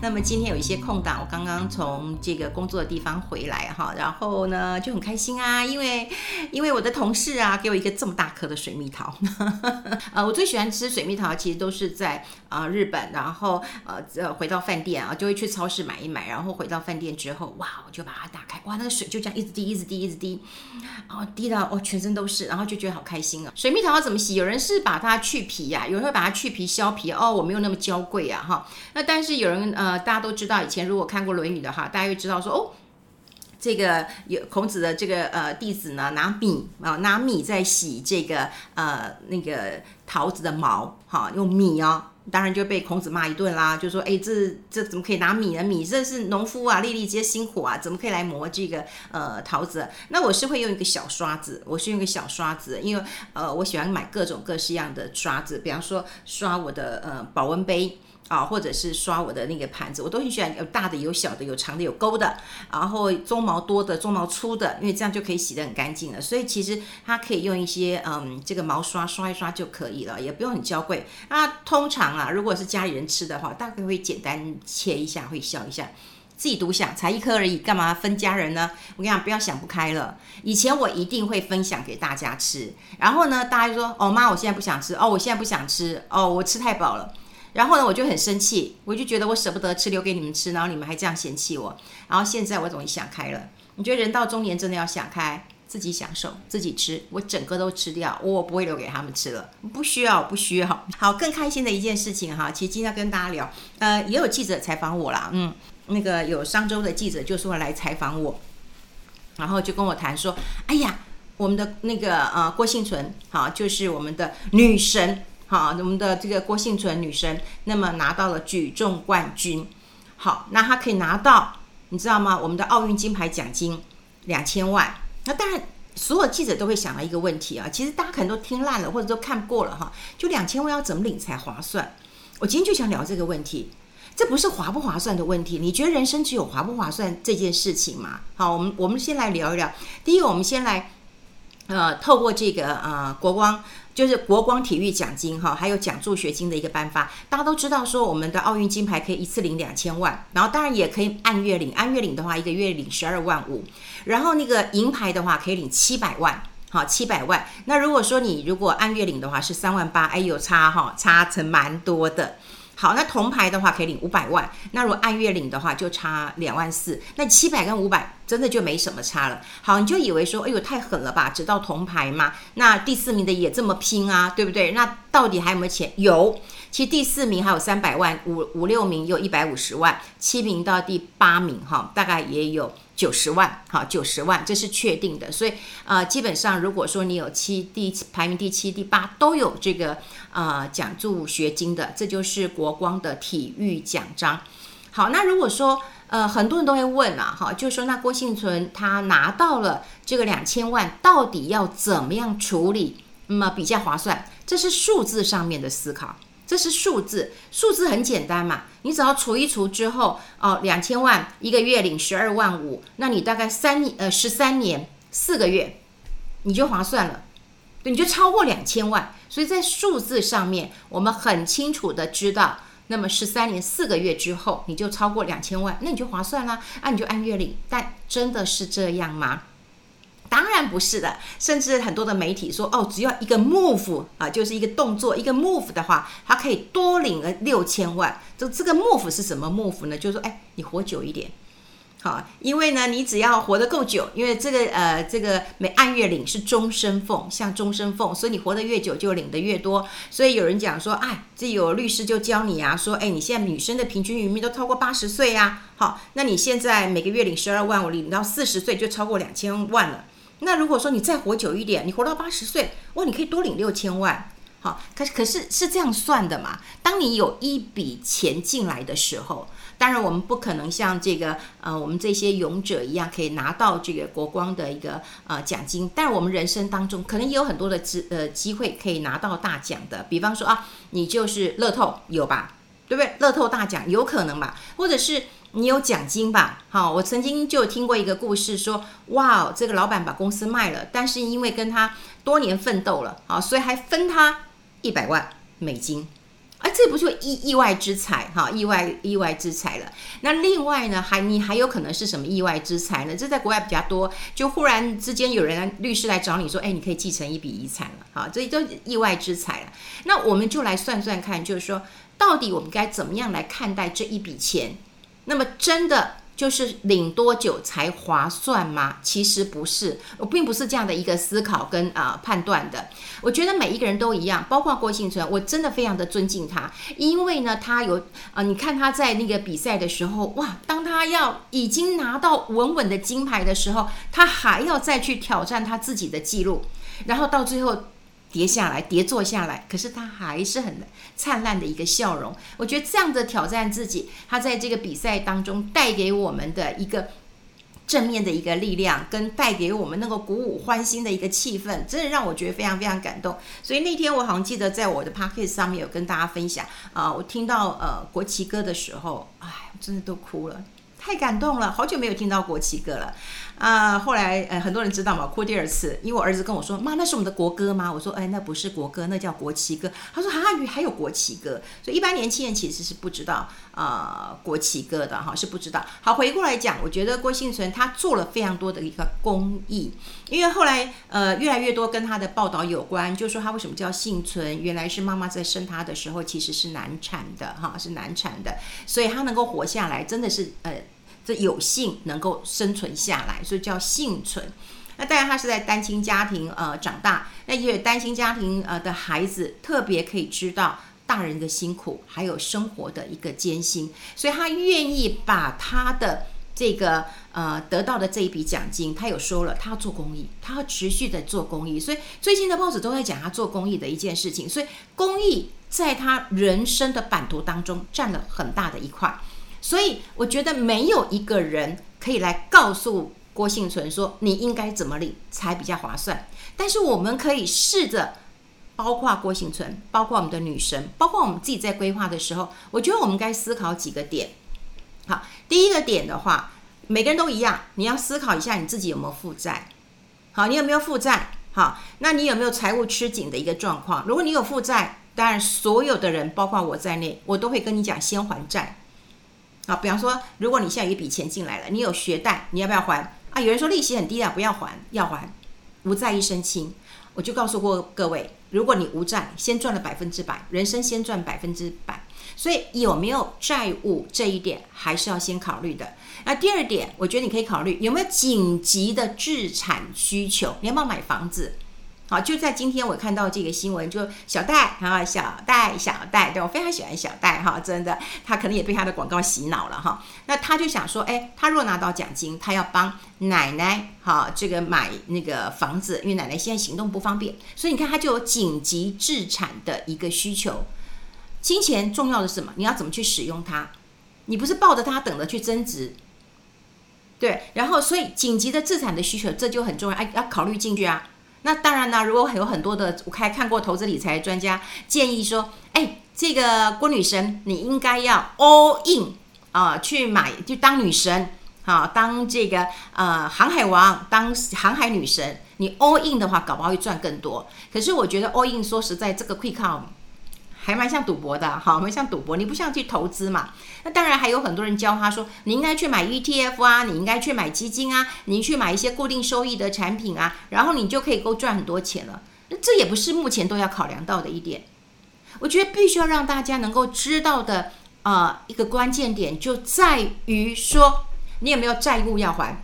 那么今天有一些空档，我刚刚从这个工作的地方回来哈，然后呢就很开心啊，因为因为我的同事啊给我一个这么大颗的水蜜桃，呃，我最喜欢吃水蜜桃，其实都是在啊、日本，然后呃呃回到饭店啊就会去超市买一买，然后回到饭店之后，哇，我就把它打开，哇，那个水就这样一直滴，一直滴，一直滴，然后滴到哦全身都是，然后就觉得好开心啊。水蜜桃要怎么洗？有人是把它去皮呀、有人会把它去皮削皮，哦，我没有那么娇贵啊哈。那但是有人呃。呃，大家都知道，以前如果看过《论语》的话，大家会知道说，哦，这个有孔子的这个呃弟子呢，拿米啊、拿米在洗这个呃那个桃子的毛，哈，用米哦，当然就被孔子骂一顿啦，就说，哎，这这怎么可以拿米呢？米这是农夫啊，粒粒皆辛苦啊，怎么可以来磨这个呃桃子？那我是会用一个小刷子，我是用一个小刷子，因为呃我喜欢买各种各式样的刷子，比方说刷我的呃保温杯。啊，或者是刷我的那个盘子，我都很喜欢有大的、有小的、有长的、有勾的，然后鬃毛多的、鬃毛粗的，因为这样就可以洗得很干净了。所以其实它可以用一些嗯，这个毛刷刷一刷就可以了，也不用很娇贵。那通常啊，如果是家里人吃的话，大概会简单切一下，会削一下。自己独享，才一颗而已，干嘛分家人呢？我跟你讲，不要想不开了。以前我一定会分享给大家吃，然后呢，大家就说：“哦妈，我现在不想吃。”哦，我现在不想吃。哦，我吃太饱了。然后呢，我就很生气，我就觉得我舍不得吃，留给你们吃，然后你们还这样嫌弃我。然后现在我终于想开了，你觉得人到中年真的要想开，自己享受，自己吃，我整个都吃掉，我不会留给他们吃了，不需要，不需要。好，更开心的一件事情哈，其实今天跟大家聊，呃，也有记者采访我啦，嗯，那个有商周的记者就说来采访我，然后就跟我谈说，哎呀，我们的那个呃郭幸存，好，就是我们的女神。好，我们的这个郭婞淳女神，那么拿到了举重冠军。好，那她可以拿到，你知道吗？我们的奥运金牌奖金两千万。那当然，所有记者都会想到一个问题啊，其实大家可能都听烂了，或者都看过了哈。就两千万要怎么领才划算？我今天就想聊这个问题。这不是划不划算的问题，你觉得人生只有划不划算这件事情吗？好，我们我们先来聊一聊。第一个，我们先来，呃，透过这个呃国光。就是国光体育奖金哈，还有奖助学金的一个颁发。大家都知道说，我们的奥运金牌可以一次领两千万，然后当然也可以按月领，按月领的话，一个月领十二万五。然后那个银牌的话，可以领七百万，好，七百万。那如果说你如果按月领的话是三万八，哎有差哈，差成蛮多的。好，那铜牌的话可以领五百万，那如果按月领的话就差两万四，那七百跟五百真的就没什么差了。好，你就以为说，哎呦太狠了吧，只到铜牌嘛？那第四名的也这么拼啊，对不对？那到底还有没有钱？有，其实第四名还有三百万，五五六名有一百五十万，七名到第八名哈，大概也有。九十万，好，九十万，这是确定的。所以，呃，基本上如果说你有七第排名第七、第八都有这个呃奖助学金的，这就是国光的体育奖章。好，那如果说呃很多人都会问啊，哈，就是说那郭幸存他拿到了这个两千万，到底要怎么样处理，那么比较划算？这是数字上面的思考。这是数字，数字很简单嘛，你只要除一除之后，哦，两千万一个月领十二万五，那你大概三呃十三年四个月，你就划算了，对，你就超过两千万。所以在数字上面，我们很清楚的知道，那么十三年四个月之后，你就超过两千万，那你就划算啦，啊，你就按月领。但真的是这样吗？当然不是的，甚至很多的媒体说，哦，只要一个 move 啊，就是一个动作，一个 move 的话，它可以多领了六千万。这这个 move 是什么 move 呢？就是说，哎，你活久一点，好，因为呢，你只要活得够久，因为这个呃，这个每按月领是终身俸，像终身俸，所以你活得越久就领得越多。所以有人讲说，哎，这有律师就教你啊，说，哎，你现在女生的平均余命都超过八十岁呀，好，那你现在每个月领十二万，我领到四十岁就超过两千万了。那如果说你再活久一点，你活到八十岁，哇，你可以多领六千万，好，可是可是是这样算的嘛？当你有一笔钱进来的时候，当然我们不可能像这个呃我们这些勇者一样可以拿到这个国光的一个呃奖金，但是我们人生当中可能也有很多的机呃机会可以拿到大奖的，比方说啊，你就是乐透有吧，对不对？乐透大奖有可能吧，或者是。你有奖金吧？好，我曾经就听过一个故事说，说哇，这个老板把公司卖了，但是因为跟他多年奋斗了，啊，所以还分他一百万，美金。哎，这不就意意外之财哈，意外意外之财了。那另外呢，还你还有可能是什么意外之财呢？这在国外比较多，就忽然之间有人律师来找你说，哎，你可以继承一笔遗产了，好，这都意外之财了。那我们就来算算看，就是说，到底我们该怎么样来看待这一笔钱？那么真的。就是领多久才划算吗？其实不是，我并不是这样的一个思考跟啊、判断的。我觉得每一个人都一样，包括郭婞淳，我真的非常的尊敬他，因为呢，他有啊、你看他在那个比赛的时候，哇，当他要已经拿到稳稳的金牌的时候，他还要再去挑战他自己的记录，然后到最后。跌下来，跌坐下来，可是他还是很灿烂的一个笑容。我觉得这样的挑战自己，他在这个比赛当中带给我们的一个正面的一个力量，跟带给我们那个鼓舞欢欣的一个气氛，真的让我觉得非常非常感动。所以那天我好像记得在我的 podcast 上面有跟大家分享啊、我听到呃国旗歌的时候，哎，我真的都哭了。太感动了，好久没有听到国旗歌了啊！后来呃，很多人知道嘛，哭第二次，因为我儿子跟我说：“妈，那是我们的国歌吗？”我说：“哎，那不是国歌，那叫国旗歌。”他说：“哈，还有国旗歌。”所以一般年轻人其实是不知道啊、国旗歌的哈，是不知道。好，回过来讲，我觉得郭幸存他做了非常多的一个公益，因为后来呃越来越多跟他的报道有关，就说他为什么叫幸存，原来是妈妈在生他的时候其实是难产的哈，是难产的，所以他能够活下来，真的是呃。这有幸能够生存下来，所以叫幸存。那当然，他是在单亲家庭呃长大，那因为单亲家庭呃的孩子特别可以知道大人的辛苦，还有生活的一个艰辛，所以他愿意把他的这个呃得到的这一笔奖金，他有说了，他要做公益，他要持续的做公益。所以最近的报纸都在讲他做公益的一件事情，所以公益在他人生的版图当中占了很大的一块。所以我觉得没有一个人可以来告诉郭幸存说，你应该怎么领才比较划算。但是我们可以试着，包括郭幸存，包括我们的女神，包括我们自己在规划的时候，我觉得我们该思考几个点。好，第一个点的话，每个人都一样，你要思考一下你自己有没有负债。好，你有没有负债？好，那你有没有财务吃紧的一个状况？如果你有负债，当然所有的人，包括我在内，我都会跟你讲先还债。啊，比方说，如果你现在有一笔钱进来了，你有学贷，你要不要还？啊，有人说利息很低啊，不要还，要还，无债一身轻。我就告诉过各位，如果你无债，先赚了百分之百，人生先赚百分之百。所以有没有债务这一点，还是要先考虑的。那第二点，我觉得你可以考虑有没有紧急的置产需求，你要不要买房子？好，就在今天我看到这个新闻，就小戴啊，小戴，小戴，对，我非常喜欢小戴哈，真的，他可能也被他的广告洗脑了哈。那他就想说，哎，他若拿到奖金，他要帮奶奶哈这个买那个房子，因为奶奶现在行动不方便，所以你看他就有紧急置产的一个需求。金钱重要的是什么？你要怎么去使用它？你不是抱着它等着去增值，对，然后所以紧急的置产的需求这就很重要，哎，要考虑进去啊。那当然呢，如果有很多的我还看过投资理财专家建议说，哎，这个郭女神你应该要 all in 啊、去买就当女神啊，当这个呃航海王，当航海女神，你 all in 的话，搞不好会赚更多。可是我觉得 all in 说实在，这个 quick out。还蛮像赌博的，好，蛮像赌博。你不像去投资嘛？那当然还有很多人教他说，你应该去买 ETF 啊，你应该去买基金啊，你去买一些固定收益的产品啊，然后你就可以够赚很多钱了。那这也不是目前都要考量到的一点。我觉得必须要让大家能够知道的啊、一个关键点就在于说，你有没有债务要还？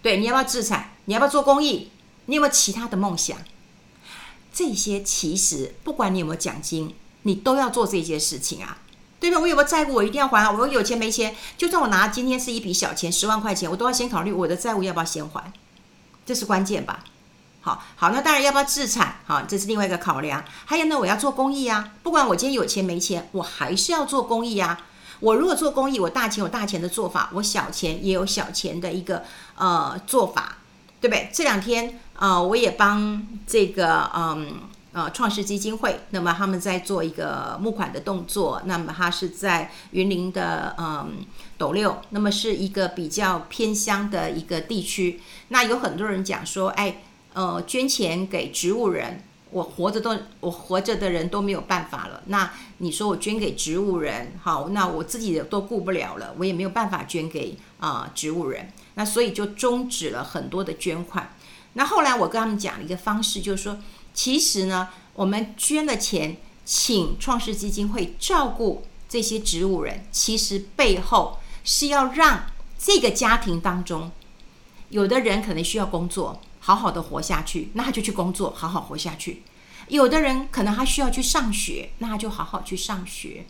对，你要不要置产？你要不要做公益？你有没有其他的梦想？这些其实不管你有没有奖金。你都要做这些事情啊，对吧？我有没有债务，我一定要还啊。我有钱没钱，就算我拿今天是一笔小钱，十万块钱，我都要先考虑我的债务要不要先还，这是关键吧？好好，那当然要不要自产？好，这是另外一个考量。还有呢，我要做公益啊，不管我今天有钱没钱，我还是要做公益啊。我如果做公益，我大钱有大钱的做法，我小钱也有小钱的一个呃做法，对不对？这两天啊、我也帮这个嗯。呃，创世基金会，那么他们在做一个募款的动作，那么他是在云林的嗯斗六，那么是一个比较偏乡的一个地区。那有很多人讲说，哎，呃，捐钱给植物人，我活着都我活着的人都没有办法了，那你说我捐给植物人，好，那我自己都顾不了了，我也没有办法捐给啊、植物人，那所以就终止了很多的捐款。那后来我跟他们讲了一个方式，就是说，其实呢，我们捐了钱，请创世基金会照顾这些植物人，其实背后是要让这个家庭当中，有的人可能需要工作。好好的活下去，那他就去工作，好好活下去。有的人可能他需要去上学，那他就好好去上学。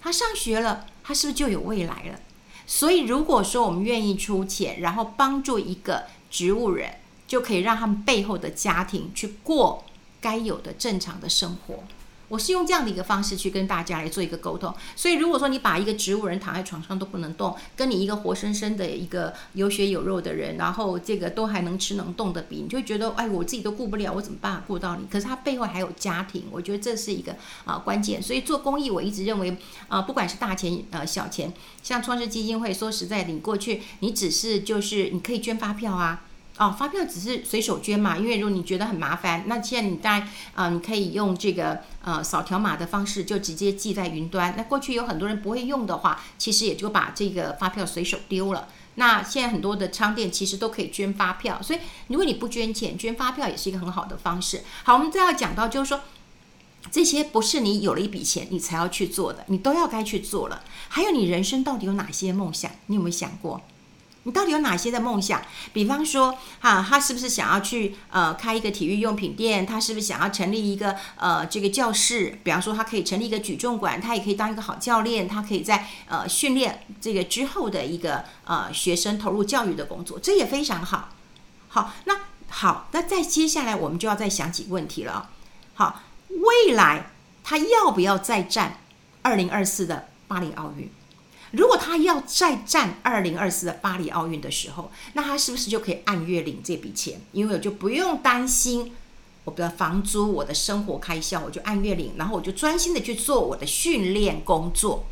他上学了，他是不是就有未来了？所以，如果说我们愿意出钱，然后帮助一个植物人，就可以让他们背后的家庭去过该有的正常的生活。我是用这样的一个方式去跟大家来做一个沟通，所以如果说你把一个植物人躺在床上都不能动，跟你一个活生生的一个有血有肉的人，然后这个都还能吃能动的比，你就觉得，哎，我自己都顾不了，我怎么办法顾到你？可是他背后还有家庭，我觉得这是一个啊关键。所以做公益，我一直认为啊，不管是大钱呃小钱，像创世基金会，说实在的，你过去你只是就是你可以捐发票啊。哦，发票只是随手捐嘛，因为如果你觉得很麻烦，那现在你当然啊，你可以用这个呃扫条码的方式，就直接记在云端。那过去有很多人不会用的话，其实也就把这个发票随手丢了。那现在很多的商店其实都可以捐发票，所以如果你不捐钱，捐发票也是一个很好的方式。好，我们再要讲到就是说，这些不是你有了一笔钱你才要去做的，你都要该去做了。还有你人生到底有哪些梦想？你有没有想过？你到底有哪些的梦想？比方说，哈、他是不是想要去呃开一个体育用品店？他是不是想要成立一个呃这个教室？比方说，他可以成立一个举重馆，他也可以当一个好教练，他可以在呃训练这个之后的一个呃学生投入教育的工作，这也非常好。好，那好，那再接下来我们就要再想几个问题了。好，未来他要不要再战二零二四的巴黎奥运？如果他要再战二零二四的巴黎奥运的时候，那他是不是就可以按月领这笔钱？因为我就不用担心我的房租、我的生活开销，我就按月领，然后我就专心的去做我的训练工作，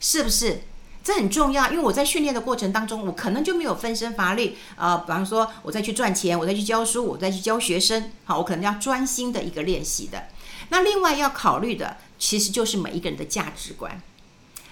是不是？这很重要，因为我在训练的过程当中，我可能就没有分身乏力。呃，比方说，我再去赚钱，我再去教书，我再去教学生，好，我可能要专心的一个练习的。那另外要考虑的，其实就是每一个人的价值观。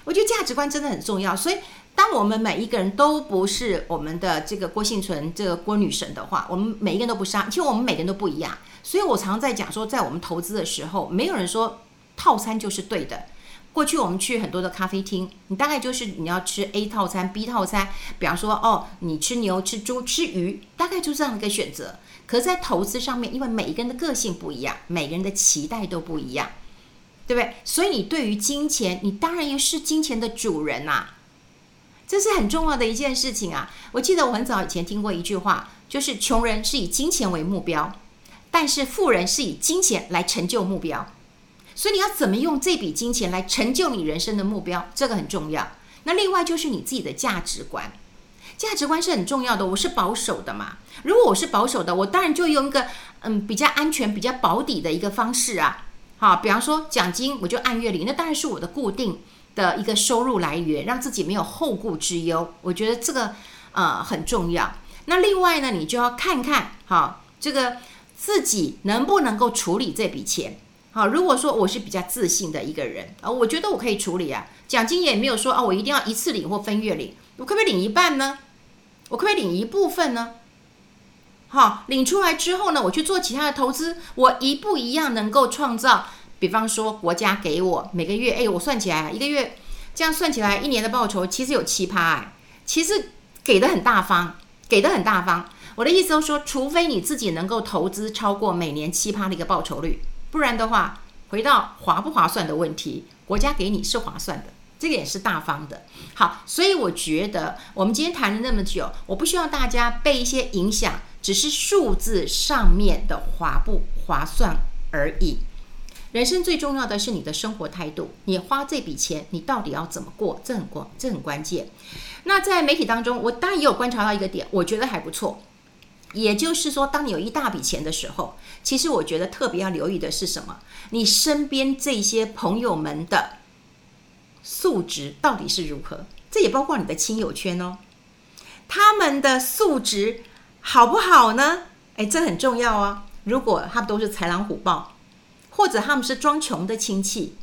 我觉得价值观真的很重要，所以当我们每一个人都不是我们的这个郭幸存这个郭女神的话，我们每一个人都不是。其实我们每个人都不一样，所以我常常在讲说，在我们投资的时候，没有人说套餐就是对的。过去我们去很多的咖啡厅，你大概就是你要吃 A 套餐、B 套餐，比方说哦，你吃牛、吃猪、吃鱼，大概就这样一个选择。可，在投资上面，因为每一个人的个性不一样，每个人的期待都不一样。对不对？所以你对于金钱，你当然也是金钱的主人呐、啊，这是很重要的一件事情啊。我记得我很早以前听过一句话，就是穷人是以金钱为目标，但是富人是以金钱来成就目标。所以你要怎么用这笔金钱来成就你人生的目标，这个很重要。那另外就是你自己的价值观，价值观是很重要的。我是保守的嘛，如果我是保守的，我当然就用一个嗯比较安全、比较保底的一个方式啊。好，比方说奖金，我就按月领，那当然是我的固定的一个收入来源，让自己没有后顾之忧。我觉得这个呃很重要。那另外呢，你就要看看哈，这个自己能不能够处理这笔钱。好，如果说我是比较自信的一个人啊，我觉得我可以处理啊。奖金也没有说啊，我一定要一次领或分月领，我可不可以领一半呢？我可不可以领一部分呢？好，领出来之后呢，我去做其他的投资，我一不一样能够创造？比方说，国家给我每个月，哎，我算起来一个月这样算起来，一年的报酬其实有七趴，哎，其实给的很大方，给的很大方。我的意思就是说，除非你自己能够投资超过每年七趴的一个报酬率，不然的话，回到划不划算的问题，国家给你是划算的，这个也是大方的。好，所以我觉得我们今天谈了那么久，我不希望大家被一些影响。只是数字上面的划不划算而已。人生最重要的是你的生活态度。你花这笔钱，你到底要怎么过？这很关，这很关键。那在媒体当中，我当然也有观察到一个点，我觉得还不错。也就是说，当你有一大笔钱的时候，其实我觉得特别要留意的是什么？你身边这些朋友们的素质到底是如何？这也包括你的亲友圈哦，他们的素质。好不好呢？哎，这很重要哦。如果他们都是豺狼虎豹，或者他们是装穷的亲戚，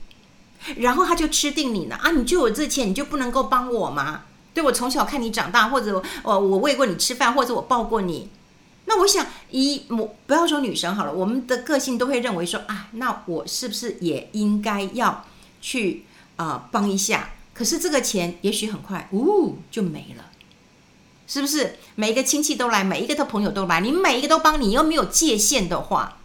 然后他就吃定你了啊！你就有这钱，你就不能够帮我吗？对，我从小看你长大，或者我我喂过你吃饭，或者我抱过你。那我想，一我不要说女生好了，我们的个性都会认为说啊，那我是不是也应该要去啊、帮一下？可是这个钱也许很快，呜就没了，是不是？每一个亲戚都来，每一个的朋友都来，你每一个都帮你，又没有界限的话，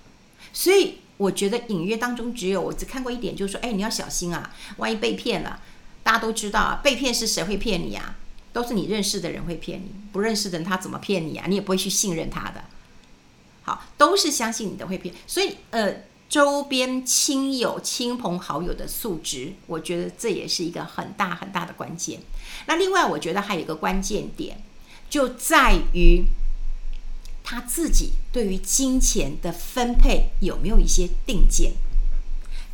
所以我觉得隐约当中只有我只看过一点，就是说，哎，你要小心啊，万一被骗了，大家都知道啊，被骗是谁会骗你啊？都是你认识的人会骗你，不认识的人他怎么骗你啊？你也不会去信任他的。好，都是相信你的会骗，所以呃，周边亲友、亲朋好友的素质，我觉得这也是一个很大很大的关键。那另外，我觉得还有一个关键点，就在于他自己对于金钱的分配有没有一些定见。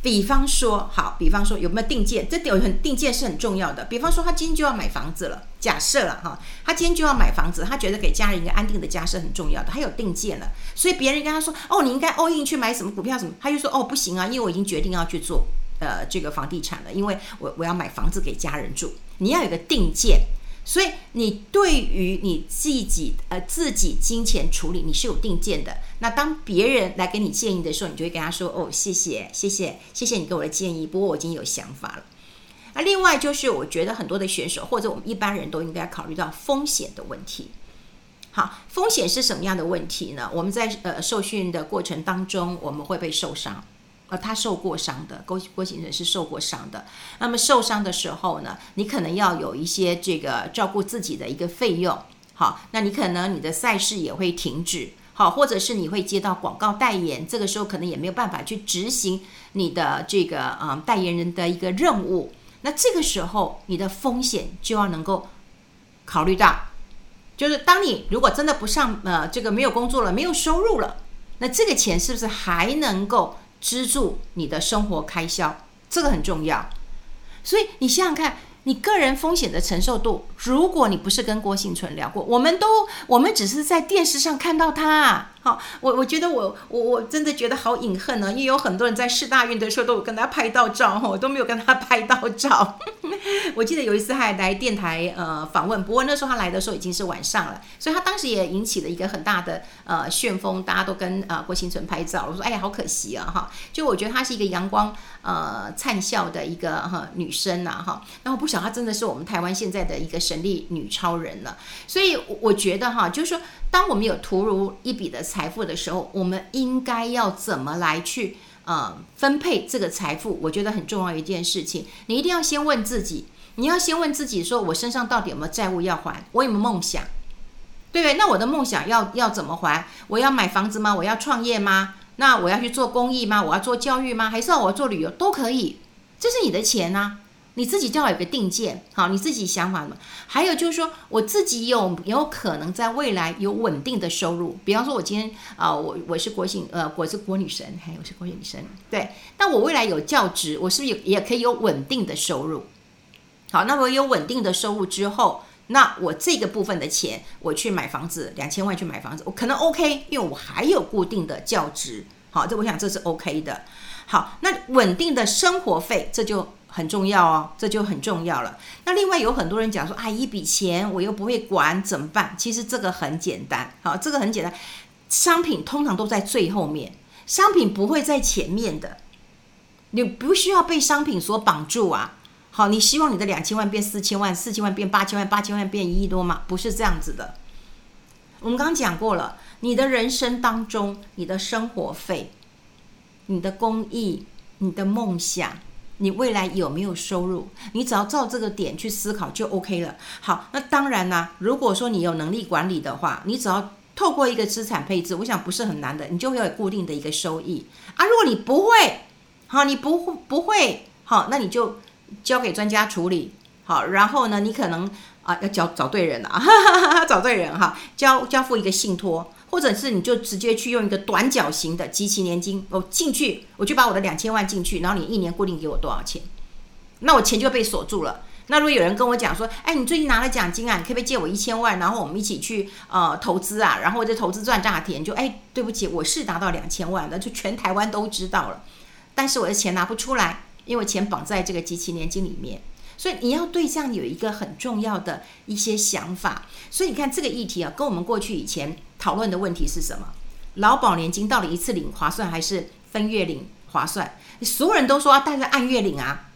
比方说，好，比方说有没有定见？这有很定见是很重要的。比方说，他今天就要买房子了，假设了哈，他今天就要买房子，他觉得给家人一个安定的家是很重要的，他有定见了。所以别人跟他说，哦，你应该 all in 去买什么股票什么，他就说，哦，不行啊，因为我已经决定要去做呃这个房地产了，因为我我要买房子给家人住。你要有个定见。所以你对于你自己呃自己金钱处理你是有定见的。那当别人来给你建议的时候，你就会跟他说：“哦，谢谢，谢谢，谢谢你给我的建议。不过我已经有想法了。”那另外就是，我觉得很多的选手或者我们一般人都应该考虑到风险的问题。好，风险是什么样的问题呢？我们在呃受训的过程当中，我们会被受伤。呃，他受过伤的，郭郭先生是受过伤的。那么受伤的时候呢，你可能要有一些这个照顾自己的一个费用。好，那你可能你的赛事也会停止。好，或者是你会接到广告代言，这个时候可能也没有办法去执行你的这个嗯代言人的一个任务。那这个时候你的风险就要能够考虑到，就是当你如果真的不上呃这个没有工作了，没有收入了，那这个钱是不是还能够？资助你的生活开销，这个很重要。所以你想想看，你个人风险的承受度，如果你不是跟郭幸存聊过，我们都我们只是在电视上看到他。好，我我觉得我我我真的觉得好隐恨呢，因为有很多人在试大运的时候都有跟他拍到照，我都没有跟他拍到照。我记得有一次还来电台呃访问，不过那时候他来的时候已经是晚上了，所以他当时也引起了一个很大的呃旋风，大家都跟呃郭婞淳拍照。我说哎呀好可惜啊哈，就我觉得她是一个阳光呃灿笑的一个哈女生呐哈，然后不想她真的是我们台湾现在的一个神力女超人了，所以我觉得哈就是说。当我们有突如一笔的财富的时候，我们应该要怎么来去呃分配这个财富？我觉得很重要一件事情，你一定要先问自己，你要先问自己说，我身上到底有没有债务要还？我有没有梦想？对不对？那我的梦想要要怎么还？我要买房子吗？我要创业吗？那我要去做公益吗？我要做教育吗？还是要我要做旅游？都可以，这是你的钱啊。你自己就要有个定见，好，你自己想法嘛。还有就是说，我自己有有可能在未来有稳定的收入。比方说，我今天啊、我我是国姓，呃，我是国女神，嘿，我是国女神，对。那我未来有教职，我是不是也也可以有稳定的收入？好，那我有稳定的收入之后，那我这个部分的钱，我去买房子，两千万去买房子，我可能 OK，因为我还有固定的教职。好，这我想这是 OK 的。好，那稳定的生活费，这就。很重要哦，这就很重要了。那另外有很多人讲说，啊，一笔钱我又不会管，怎么办？其实这个很简单，好，这个很简单。商品通常都在最后面，商品不会在前面的。你不需要被商品所绑住啊。好，你希望你的两千万变四千万，四千万变八千万，八千万变一亿多吗？不是这样子的。我们刚刚讲过了，你的人生当中，你的生活费、你的公益、你的梦想。你未来有没有收入？你只要照这个点去思考就 OK 了。好，那当然啦，如果说你有能力管理的话，你只要透过一个资产配置，我想不是很难的，你就会有固定的一个收益啊。如果你不会，好，你不不会，好，那你就交给专家处理。好，然后呢，你可能啊要找找对人了啊，找对人哈，交交付一个信托。或者是你就直接去用一个短缴型的集齐年金，我进去，我就把我的两千万进去，然后你一年固定给我多少钱，那我钱就被锁住了。那如果有人跟我讲说，哎，你最近拿了奖金啊，你可不可以借我一千万，然后我们一起去呃投资啊，然后我这投资赚大钱，就哎，对不起，我是拿到两千万的，就全台湾都知道了，但是我的钱拿不出来，因为钱绑在这个集齐年金里面，所以你要对这样有一个很重要的一些想法。所以你看这个议题啊，跟我们过去以前讨论的问题是什么？劳保年金到底一次领划算还是分月领划算？所有人都说，大家按月领啊。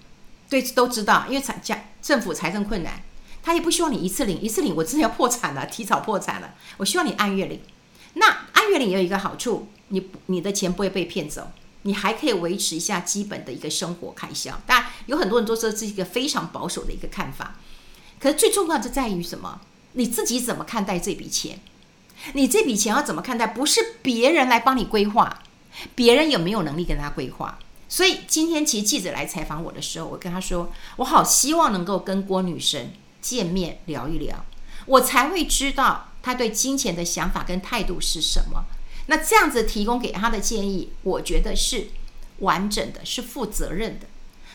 对，都知道，因为财家政府财政困难，他也不希望你一次领，一次领我真的要破产了，提早破产了。我希望你按月领。那按月领也有一个好处，你你的钱不会被骗走，你还可以维持一下基本的一个生活开销。当然，有很多人都说这是一个非常保守的一个看法。可是最重要的在于什么？你自己怎么看待这笔钱？你这笔钱要怎么看待？不是别人来帮你规划，别人有没有能力跟他规划？所以今天其实记者来采访我的时候，我跟他说，我好希望能够跟郭女神见面聊一聊，我才会知道她对金钱的想法跟态度是什么。那这样子提供给他的建议，我觉得是完整的，是负责任的。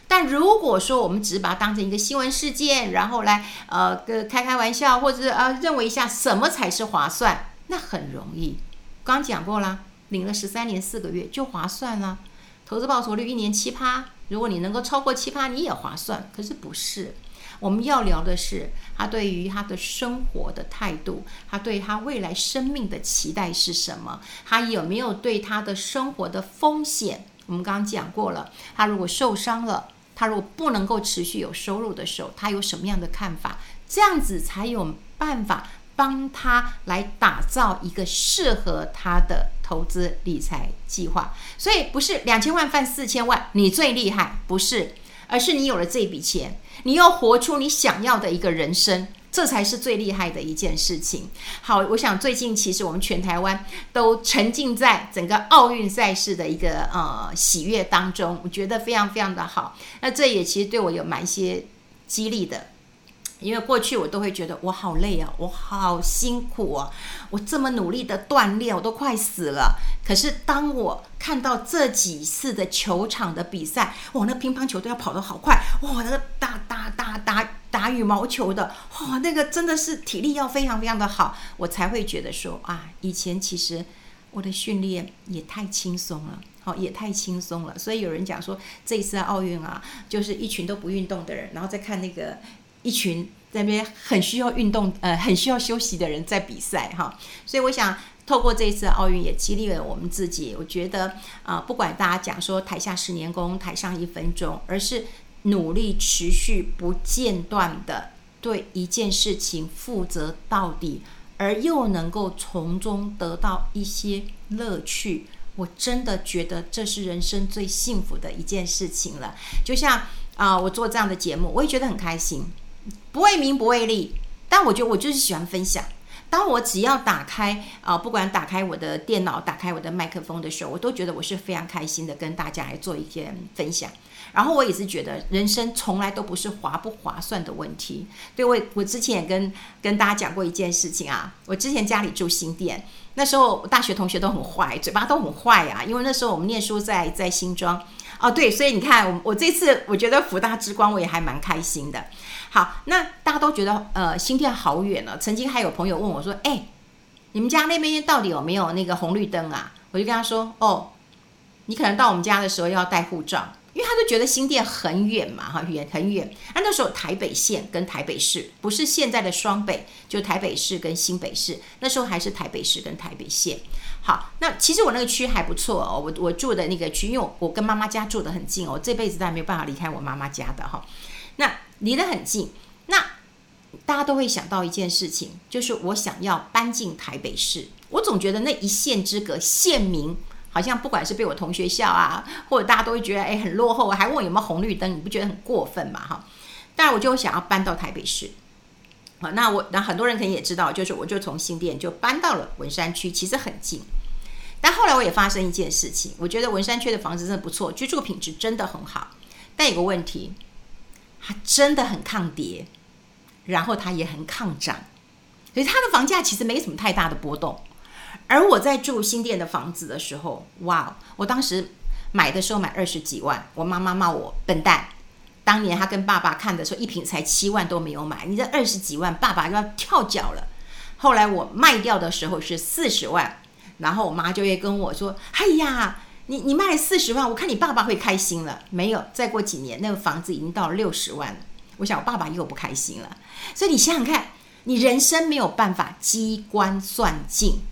但如果说我们只是把它当成一个新闻事件，然后来呃开开玩笑，或者呃认为一下什么才是划算，那很容易。刚讲过了，领了十三年四个月就划算了。投资报酬率一年七趴，如果你能够超过七趴，你也划算。可是不是，我们要聊的是他对于他的生活的态度，他对他未来生命的期待是什么？他有没有对他的生活的风险？我们刚刚讲过了，他如果受伤了，他如果不能够持续有收入的时候，他有什么样的看法？这样子才有办法。帮他来打造一个适合他的投资理财计划，所以不是两千万换四千万你最厉害，不是，而是你有了这笔钱，你要活出你想要的一个人生，这才是最厉害的一件事情。好，我想最近其实我们全台湾都沉浸在整个奥运赛事的一个呃喜悦当中，我觉得非常非常的好。那这也其实对我有蛮一些激励的。因为过去我都会觉得我好累啊，我好辛苦啊，我这么努力的锻炼，我都快死了。可是当我看到这几次的球场的比赛，哇，那乒乓球都要跑得好快，哇，那个打打打打打羽毛球的，哇，那个真的是体力要非常非常的好，我才会觉得说啊，以前其实我的训练也太轻松了，好，也太轻松了。所以有人讲说，这一次奥运啊，就是一群都不运动的人，然后再看那个。一群在那边很需要运动，呃，很需要休息的人在比赛哈，所以我想透过这一次奥运也激励了我们自己。我觉得啊、不管大家讲说台下十年功，台上一分钟，而是努力持续不间断的对一件事情负责到底，而又能够从中得到一些乐趣。我真的觉得这是人生最幸福的一件事情了。就像啊、我做这样的节目，我也觉得很开心。不为名，不为利，但我觉得我就是喜欢分享。当我只要打开啊、不管打开我的电脑，打开我的麦克风的时候，我都觉得我是非常开心的，跟大家来做一些分享。然后我也是觉得，人生从来都不是划不划算的问题。对，我我之前也跟跟大家讲过一件事情啊，我之前家里住新店，那时候大学同学都很坏，嘴巴都很坏啊，因为那时候我们念书在在新庄。哦，对，所以你看，我我这次我觉得福大之光，我也还蛮开心的。好，那大家都觉得呃新店好远了。曾经还有朋友问我说：“哎，你们家那边到底有没有那个红绿灯啊？”我就跟他说：“哦，你可能到我们家的时候要带护照。”因为他就觉得新店很远嘛，哈，远很远。那那时候台北县跟台北市不是现在的双北，就台北市跟新北市，那时候还是台北市跟台北县。好，那其实我那个区还不错哦，我我住的那个区，因为我我跟妈妈家住得很近哦，这辈子都还没有办法离开我妈妈家的哈。那离得很近，那大家都会想到一件事情，就是我想要搬进台北市，我总觉得那一线之隔，县民。好像不管是被我同学笑啊，或者大家都会觉得哎很落后，还问我有没有红绿灯，你不觉得很过分嘛？哈，当然我就想要搬到台北市，好，那我那很多人可能也知道，就是我就从新店就搬到了文山区，其实很近。但后来我也发生一件事情，我觉得文山区的房子真的不错，居住品质真的很好，但有个问题，它真的很抗跌，然后它也很抗涨，所以它的房价其实没什么太大的波动。而我在住新店的房子的时候，哇！我当时买的时候买二十几万，我妈妈骂我笨蛋，当年他跟爸爸看的时候，一坪才七万都没有买，你这二十几万，爸爸要跳脚了。后来我卖掉的时候是四十万，然后我妈就会跟我说：“哎呀，你你卖四十万，我看你爸爸会开心了。”没有，再过几年，那个房子已经到六十万。我想我爸爸又不开心了。所以你想想看，你人生没有办法机关算尽，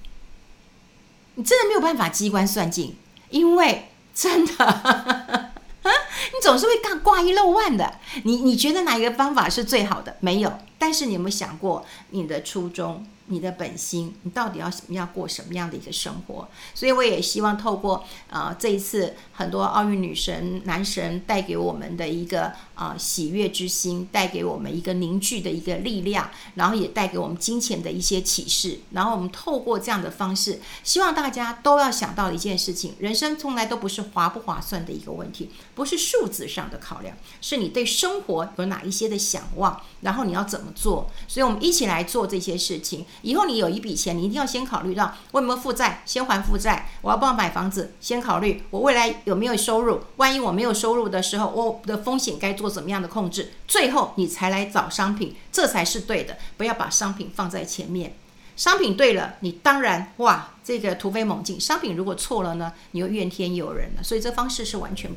你真的没有办法机关算尽，因为真的。你总是会挂挂一漏万的，你你觉得哪一个方法是最好的？没有，但是你有没有想过你的初衷？你的本心，你到底要什么要过什么样的一个生活？所以我也希望透过、呃、这一次很多奥运女神男神带给我们的一个啊、呃、喜悦之心，带给我们一个凝聚的一个力量，然后也带给我们金钱的一些启示。然后我们透过这样的方式，希望大家都要想到一件事情：人生从来都不是划不划算的一个问题，不是数字上的考量，是你对生活有哪一些的想望，然后你要怎么做。所以我们一起来做这些事情。以后你有一笔钱，你一定要先考虑到我有没有负债，先还负债。我要不要买房子，先考虑我未来有没有收入。万一我没有收入的时候，我的风险该做怎么样的控制？最后你才来找商品，这才是对的。不要把商品放在前面。商品对了，你当然哇，这个突飞猛进。商品如果错了呢，你又怨天尤人了。所以这方式是完全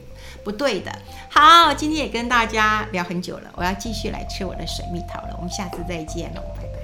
不对的。好，今天也跟大家聊很久了，我要继续来吃我的水蜜桃了。我们下次再见喽。拜拜